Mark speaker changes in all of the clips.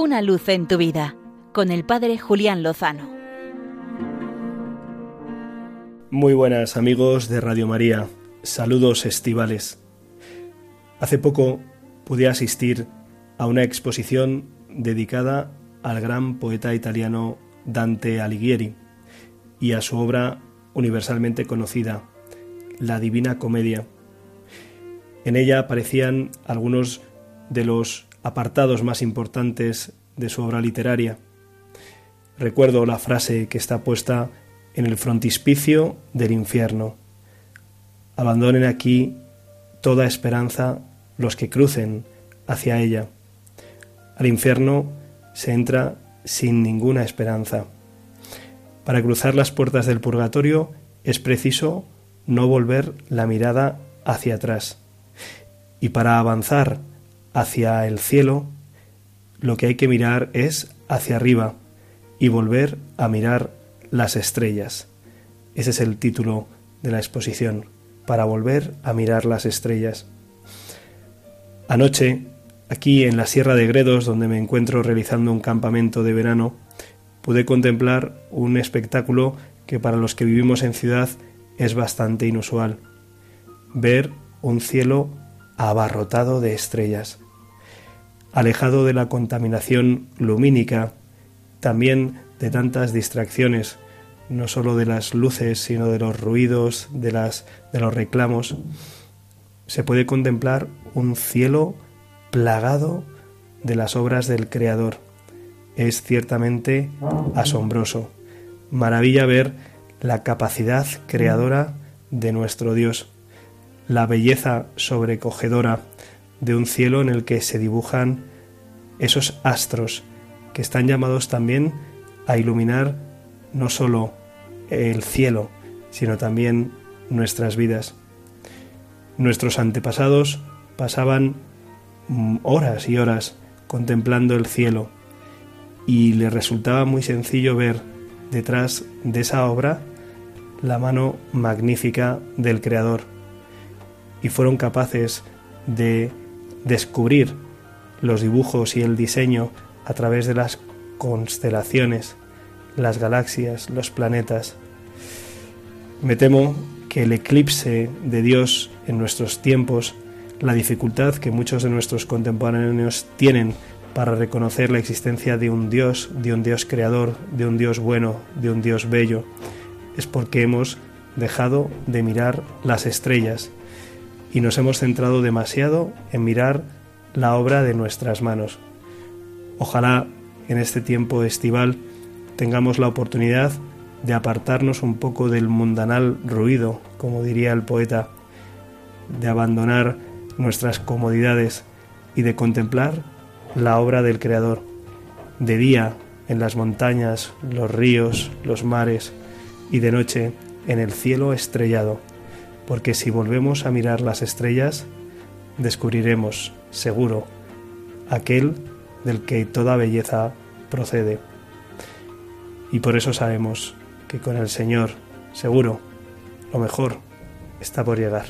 Speaker 1: Una luz en tu vida con el Padre Julián Lozano.
Speaker 2: Muy buenas amigos de Radio María, saludos estivales. Hace poco pude asistir a una exposición dedicada al gran poeta italiano Dante Alighieri y a su obra universalmente conocida, La Divina Comedia. En ella aparecían algunos de los apartados más importantes de su obra literaria. Recuerdo la frase que está puesta en el frontispicio del infierno. Abandonen aquí toda esperanza los que crucen hacia ella. Al infierno se entra sin ninguna esperanza. Para cruzar las puertas del purgatorio es preciso no volver la mirada hacia atrás. Y para avanzar hacia el cielo, lo que hay que mirar es hacia arriba y volver a mirar las estrellas. Ese es el título de la exposición, para volver a mirar las estrellas. Anoche, aquí en la Sierra de Gredos, donde me encuentro realizando un campamento de verano, pude contemplar un espectáculo que para los que vivimos en ciudad es bastante inusual. Ver un cielo abarrotado de estrellas alejado de la contaminación lumínica, también de tantas distracciones, no sólo de las luces, sino de los ruidos, de, las, de los reclamos, se puede contemplar un cielo plagado de las obras del Creador. Es ciertamente asombroso. Maravilla ver la capacidad creadora de nuestro Dios, la belleza sobrecogedora de un cielo en el que se dibujan esos astros que están llamados también a iluminar no solo el cielo, sino también nuestras vidas. Nuestros antepasados pasaban mm, horas y horas contemplando el cielo y les resultaba muy sencillo ver detrás de esa obra la mano magnífica del Creador y fueron capaces de descubrir los dibujos y el diseño a través de las constelaciones, las galaxias, los planetas. Me temo que el eclipse de Dios en nuestros tiempos, la dificultad que muchos de nuestros contemporáneos tienen para reconocer la existencia de un Dios, de un Dios creador, de un Dios bueno, de un Dios bello, es porque hemos dejado de mirar las estrellas y nos hemos centrado demasiado en mirar la obra de nuestras manos. Ojalá en este tiempo estival tengamos la oportunidad de apartarnos un poco del mundanal ruido, como diría el poeta, de abandonar nuestras comodidades y de contemplar la obra del Creador, de día en las montañas, los ríos, los mares y de noche en el cielo estrellado porque si volvemos a mirar las estrellas, descubriremos, seguro, aquel del que toda belleza procede. Y por eso sabemos que con el Señor, seguro, lo mejor está por llegar.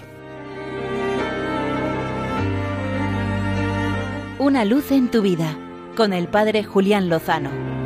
Speaker 1: Una luz en tu vida, con el Padre Julián Lozano.